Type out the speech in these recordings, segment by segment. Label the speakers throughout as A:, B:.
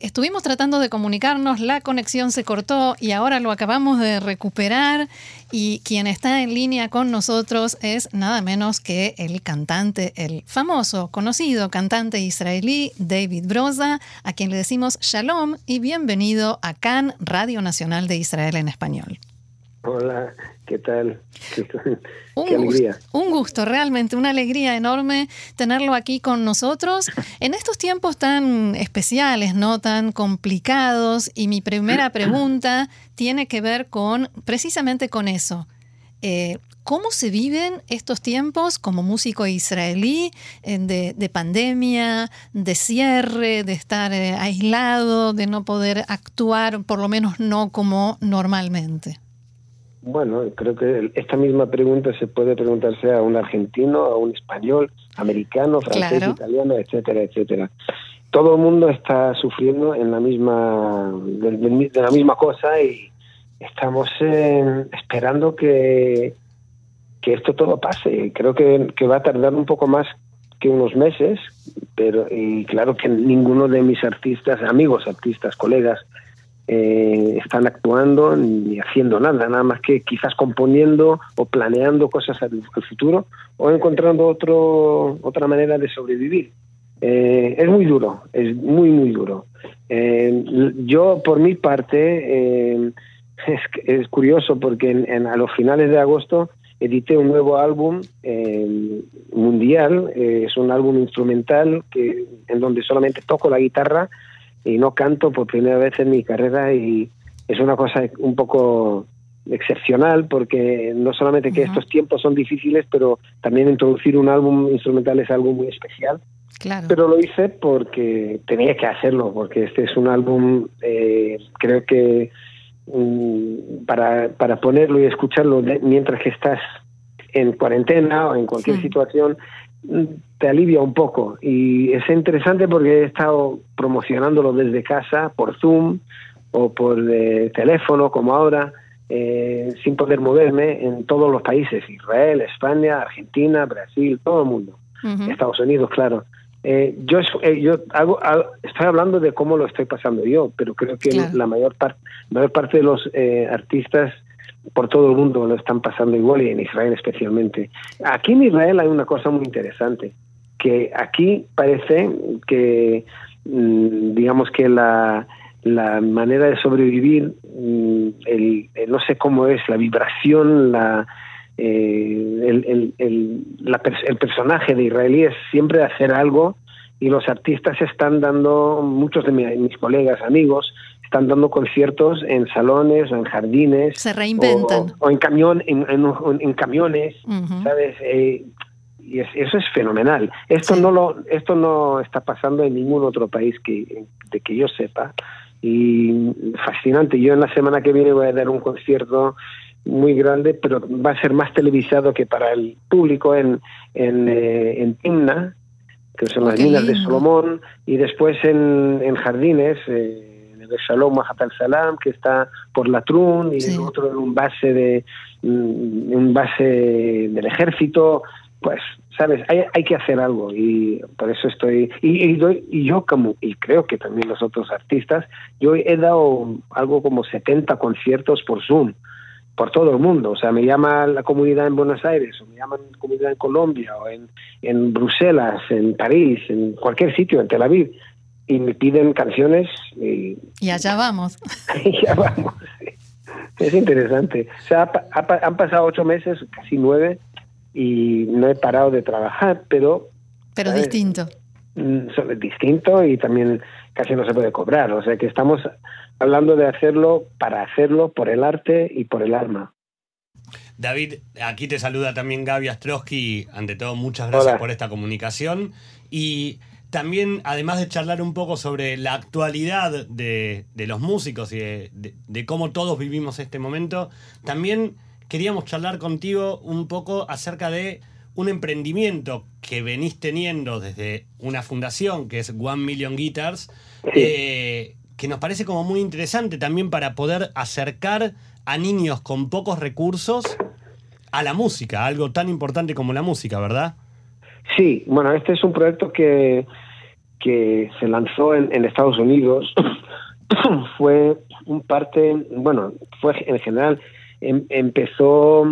A: Estuvimos tratando de comunicarnos, la conexión se cortó y ahora lo acabamos de recuperar y quien está en línea con nosotros es nada menos que el cantante, el famoso, conocido cantante israelí David Broza, a quien le decimos shalom y bienvenido a CAN, Radio Nacional de Israel en español.
B: Hola, ¿qué tal? Qué,
A: un
B: alegría.
A: Gusto, un gusto, realmente, una alegría enorme tenerlo aquí con nosotros en estos tiempos tan especiales, no tan complicados. Y mi primera pregunta tiene que ver con precisamente con eso. Eh, ¿Cómo se viven estos tiempos como músico israelí de, de, pandemia, de cierre, de estar eh, aislado, de no poder actuar, por lo menos no como normalmente?
B: Bueno, creo que esta misma pregunta se puede preguntarse a un argentino, a un español, americano, francés,
A: Claro.
B: italiano, etcétera, etcétera. Todo el mundo está sufriendo en la misma de, de- de la misma cosa y estamos eh, esperando que, que esto todo pase. Creo que, que va a tardar un poco más que unos meses, pero y claro que ninguno de mis artistas, amigos artistas, colegas, eh, están actuando ni haciendo nada, nada más que quizás componiendo o planeando cosas al, al futuro o encontrando otro, otra manera de sobrevivir. Eh, es muy duro, es muy, muy duro. Eh, yo, por mi parte, eh, es, es curioso porque en- en- a los finales de agosto edité un nuevo álbum eh, mundial, eh, es un álbum instrumental que, en donde solamente toco la guitarra y no canto por primera vez en mi carrera y es una cosa un poco excepcional porque no solamente que estos tiempos son difíciles, pero también introducir un álbum instrumental es algo muy especial.
A: Claro.
B: Pero lo hice porque tenía que hacerlo, porque este es un álbum, eh, creo que mm, para, para ponerlo y escucharlo de- mientras que estás en cuarentena o en cualquier
A: Sí.
B: situación, te alivia un poco. Y es interesante porque he estado promocionándolo desde casa, por Zoom o por eh, teléfono, como ahora, eh, sin poder moverme en todos los países, Israel, España, Argentina, Brasil, todo el mundo.
A: Ujú.
B: Estados Unidos, claro. Eh, yo eh, yo hago, hago- estoy hablando de cómo lo estoy pasando yo, pero creo que
A: Claro.
B: la mayor parte mayor parte de los eh, artistas por todo el mundo lo están pasando igual y en Israel especialmente. Aquí en Israel hay una cosa muy interesante, que aquí parece que mm, digamos que la la manera de sobrevivir, mm, el, el- no sé cómo es, la vibración, la, eh, el, el, el, la el personaje de israelí es siempre hacer algo y los artistas están dando, muchos de mi- mis colegas, amigos, están dando conciertos en salones o en jardines.
A: Se reinventan.
B: O, o en, camión, en, en- en camiones. ¿sabes? Eh, y es- eso es fenomenal. Esto no lo, esto no está pasando en ningún otro país que, de que yo sepa. Y fascinante. Yo en la semana que viene voy a dar un concierto muy grande, pero va a ser más televisado que para el público en, en, eh, en Timna, que son las minas de. Solomón, y después en, en jardines, eh, en el Shalom Mahat al Salam, que está por la Trun, y
A: Sí.
B: el otro en un base de mm, un base del ejército, pues, sabes, hay, hay que hacer algo y por eso estoy y, y, doy- y yo como y creo que también los otros artistas, yo he dado algo como 70 conciertos por Zoom por todo el mundo, o sea, me llama la comunidad en Buenos Aires, o me llaman comunidad en Colombia, o en, en Bruselas, en París, en cualquier sitio, en Tel Aviv, y me piden canciones y,
A: Y allá vamos.
B: y ya vamos. Es interesante. O sea, ha ha han pasado ocho meses, casi nueve, y no he parado de trabajar, pero
A: Pero
B: ¿sabes?
A: distinto.
B: mm, distinto y también casi no se puede cobrar. O sea que estamos hablando de hacerlo para hacerlo por el arte y por el alma.
C: David, aquí te saluda también Gaby Astrosky. Ante todo, muchas gracias
B: Hola.
C: por esta comunicación. Y también, además de charlar un poco sobre la actualidad de, de los músicos y de, de- de cómo todos vivimos este momento, también queríamos charlar contigo un poco acerca de un emprendimiento que venís teniendo desde una fundación que es One Million Guitars,
B: Sí.
C: eh, que nos parece como muy interesante también para poder acercar a niños con pocos recursos a la música, algo tan importante como la música, ¿verdad?
B: Sí, bueno, este es un proyecto que, que se lanzó en, Estados Unidos. fue un parte, bueno, fue en general, em, empezó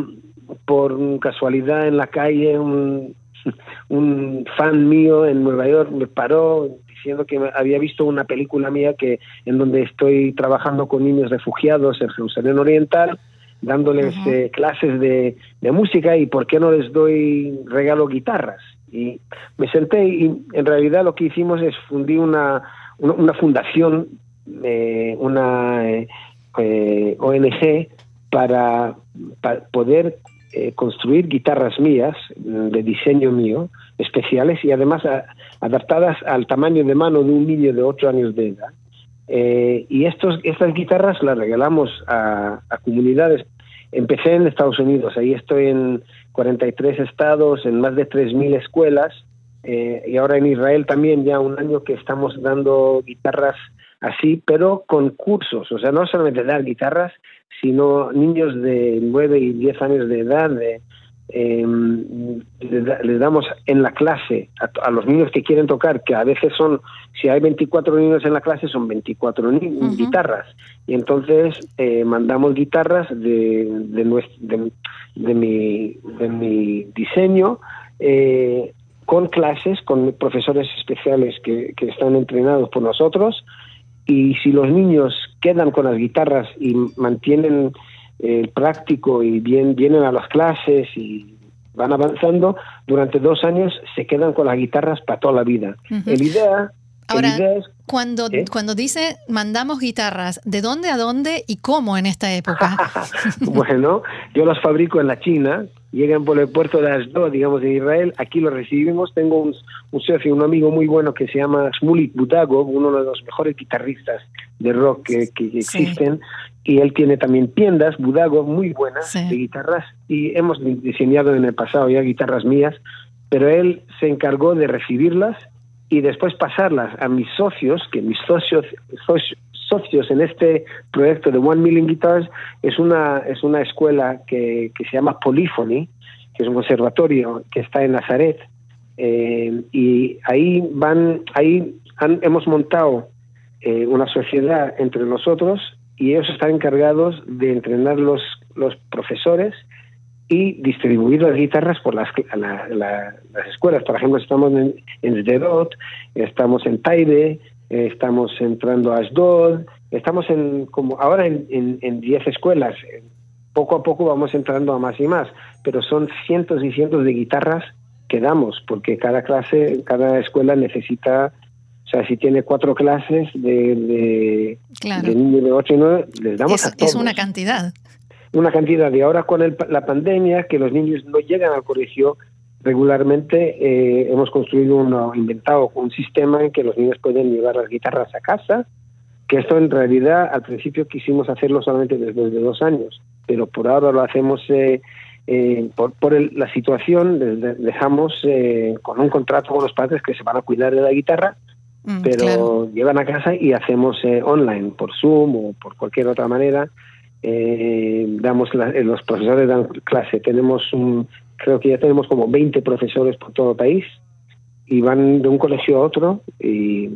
B: por casualidad en la calle, un, un fan mío en Nueva York me paró diciendo que había visto una película mía que en donde estoy trabajando con niños refugiados en Jerusalén Oriental dándoles eh, clases de, música y por qué no les doy regalo guitarras. Y me senté y en realidad lo que hicimos es fundir una, una, fundación, eh, una eh, ONG para, poder construir guitarras mías, de diseño mío, especiales y además adaptadas al tamaño de mano de un niño de 8 años de edad. Eh, y estos, estas guitarras las regalamos a, comunidades. Empecé en Estados Unidos, ahí estoy en 43 estados, en más de 3.000 escuelas, eh, y ahora en Israel también ya un año que estamos dando guitarras así, pero con cursos, o sea, no solamente dar guitarras, sino niños de 9 y 10 años de edad, de, eh, les, damos en la clase a, los niños que quieren tocar, que a veces son, si hay 24 niños en la clase, son 24 guitarras. Y entonces eh, mandamos guitarras de, de, de, mi, de mi diseño eh, con clases, con profesores especiales que, que están entrenados por nosotros. Y si los niños quedan con las guitarras y mantienen el práctico y bien, vienen a las clases y van avanzando, durante dos años se quedan con las guitarras para toda la vida. El idea,
A: Ahora, cuando, ¿Eh? cuando dice mandamos guitarras, ¿de dónde a dónde y cómo en esta época?
B: bueno, yo las fabrico en la China, llegan por el puerto de Asdod, digamos, en Israel, aquí los recibimos, tengo un, un socio, un amigo muy bueno que se llama Smulik Budagov, uno de los mejores guitarristas de rock que, existen, y él tiene también tiendas, Budagov, muy buenas de guitarras, y hemos diseñado en el pasado ya guitarras mías, pero él se encargó de recibirlas y después pasarlas a mis socios, que mis socios, socios, en este proyecto de One Million Guitars es una, es una escuela que, que se llama Polyphony, que es un conservatorio que está en Nazaret, eh, y ahí van, ahí hemos montado eh, una sociedad entre nosotros y ellos están encargados de entrenar los, los profesores y distribuir las guitarras por las, las escuelas. Por ejemplo, estamos en, en estamos en Taide, estamos entrando a Asdod, estamos en como ahora en 10 escuelas. Poco a poco vamos entrando a más y más, pero son cientos y cientos de guitarras que damos, porque cada clase, cada escuela necesita o sea, si tiene cuatro clases de, de, niños de 8 y 9, les damos
A: a todos. Es una cantidad
B: una cantidad de ahora con la pandemia que los niños no llegan al colegio regularmente eh, hemos construido uno, inventado un sistema en que los niños pueden llevar las guitarras a casa, que esto en realidad al principio quisimos hacerlo solamente después de dos años, pero por ahora lo hacemos eh, eh, por, la situación, dejamos con un contrato con los padres que se van a cuidar de la guitarra, mm, pero llevan a casa y hacemos online, por Zoom o por cualquier otra manera, eh, damos eh, los profesores dan clase. Tenemos un, creo que ya tenemos como 20 profesores por todo el país y van de un colegio a otro y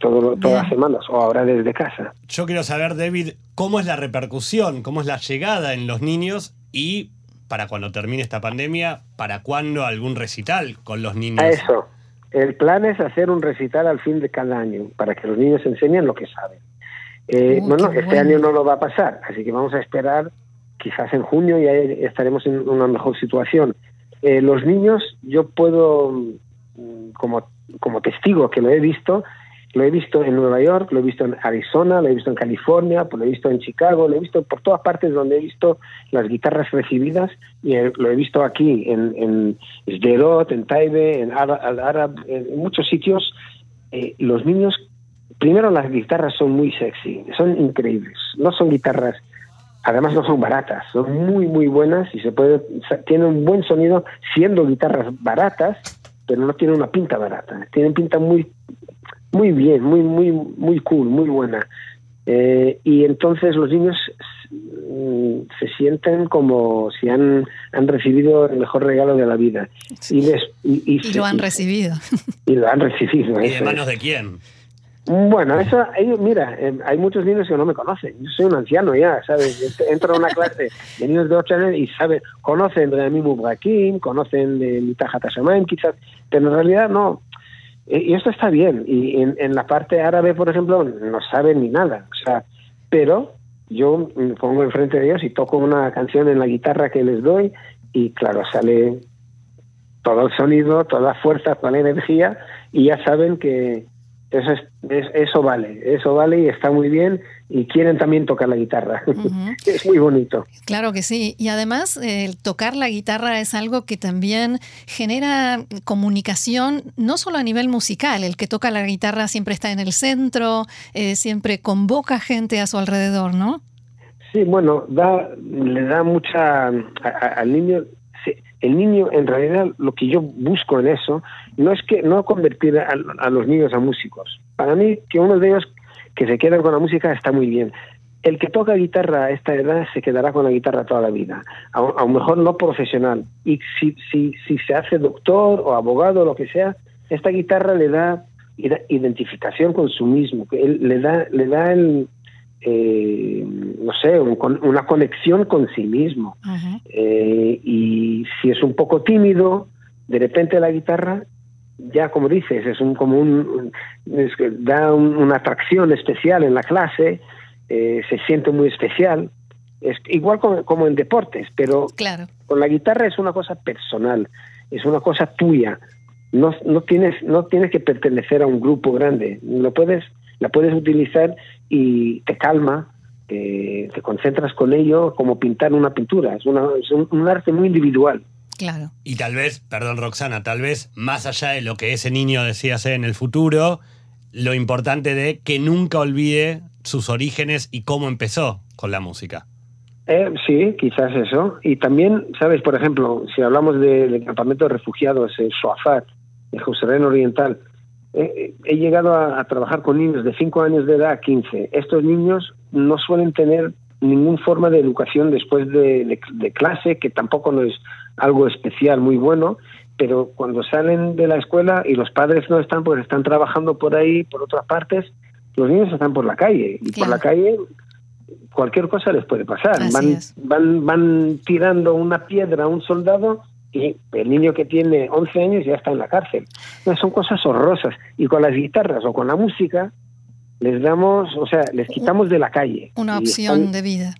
B: todo, todas las semanas o ahora desde casa.
C: Yo quiero saber, David, cómo es la repercusión, cómo es la llegada en los niños y para cuando termine esta pandemia, ¿para cuándo algún recital con los niños?
B: eso. El plan es hacer un recital al fin de cada año para que los niños enseñen lo que saben. Eh, bueno, este año no lo va a pasar, así que vamos a esperar, quizás en junio ya estaremos en una mejor situación. Eh, los niños, yo puedo, mm, como, como testigo que lo he visto, lo he visto en Nueva York, lo he visto en Arizona, lo he visto en California, lo he visto en Chicago, lo he visto por todas partes donde he visto las guitarras recibidas y lo he visto aquí en, en Sderot, en Taibe, en Arab, en muchos sitios. Eh, los niños primero las guitarras son muy sexy, son increíbles. No son guitarras, además no son baratas, son muy muy buenas y se puede, tienen un buen sonido siendo guitarras baratas, pero no tienen una pinta barata. Tienen pinta muy muy bien, muy muy muy cool, muy buena. Eh, y entonces los niños mm, se sienten como si han, han recibido el mejor regalo de la vida.
A: Y, y, lo han recibido.
B: Y lo han recibido.
C: ¿Y de manos de quién?
B: Bueno, eso, mira, em, hay muchos niños que no me conocen. Yo soy un anciano ya, ¿sabes? Entro a una clase de niños de 8 años y saben, conocen de Amimu Brakim, conocen de Mitaja Tashamayim, quizás, pero en realidad no. E, y esto está bien. Y en, la parte árabe, por ejemplo, no saben ni nada. O sea, pero yo me pongo enfrente de ellos y toco una canción en la guitarra que les doy y claro, sale todo el sonido, toda la fuerza, toda la energía y ya saben que, eso, es, eso vale, eso vale y está muy bien y quieren también tocar la guitarra. es muy bonito.
A: Claro que sí. Y además, el tocar la guitarra es algo que también genera comunicación, no solo a nivel musical. El que toca la guitarra siempre está en el centro, eh, siempre convoca gente a su alrededor, ¿no?
B: Sí, bueno, da, le da mucha. al niño el niño, en realidad, lo que yo busco en eso no es que no convertir a, los niños a músicos. Para mí, que uno de ellos que se queden con la música está muy bien. El que toca guitarra a esta edad se quedará con la guitarra toda la vida, a, lo mejor no profesional. Y si, si, si se hace doctor o abogado o lo que sea, esta guitarra le da identificación con su mismo, le da, le da el, eh, no sé, una conexión con sí mismo. Eh, y si es un poco tímido, de repente la guitarra, ya como dices, es un como un, da una atracción especial en la clase, eh, se siente muy especial. Es igual como, en deportes, pero
A: claro.
B: con la guitarra es una cosa personal, es una cosa tuya. No, no, tienes, no tienes que pertenecer a un grupo grande. Lo puedes la puedes utilizar y te calma, te concentras con ello como pintar una pintura. Es, un, arte muy individual.
A: Claro.
C: Y tal vez, perdón Roxana, tal vez más allá de lo que ese niño decía ser en el futuro, lo importante de que nunca olvide sus orígenes y cómo empezó con la música.
B: Eh, sí, quizás eso. Y también, ¿sabes? Por ejemplo, si hablamos del campamento de refugiados, en Suafat, en Jerusalén Oriental, he llegado a, trabajar con niños de 5 años de edad a 15. Estos niños no suelen tener ninguna forma de educación después de, clase, que tampoco no es algo especial, muy bueno, pero cuando salen de la escuela y los padres no están, pues están trabajando por ahí, por otras partes, los niños están por la calle. Y por la calle cualquier cosa les puede pasar. van, van, van tirando una piedra a un soldado y el niño que tiene 11 años ya está en la cárcel. son cosas horrorosas. Y con las guitarras o con la música les damos, o sea, les quitamos de la calle.
A: Una opción de vida.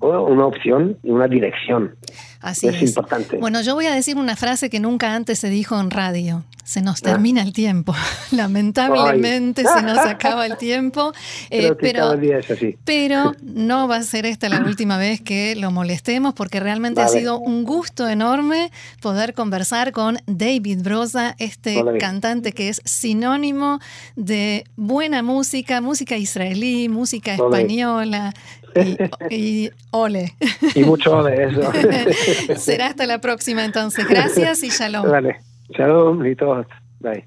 B: Una opción y una dirección.
A: Así es, importante. Bueno, yo voy a decir una frase que nunca antes se dijo en radio. Se nos termina el tiempo. Lamentablemente se nos acaba el tiempo.
B: Eh, pero,
A: pero no va a ser esta la última vez que lo molestemos porque realmente ha sido un gusto enorme poder conversar con David Brosa, este cantante que es sinónimo de buena música, música israelí, música española, y, ole.
B: Y mucho de eso.
A: Será hasta la próxima entonces. Gracias y shalom.
B: Vale. Shalom y todos. Bye.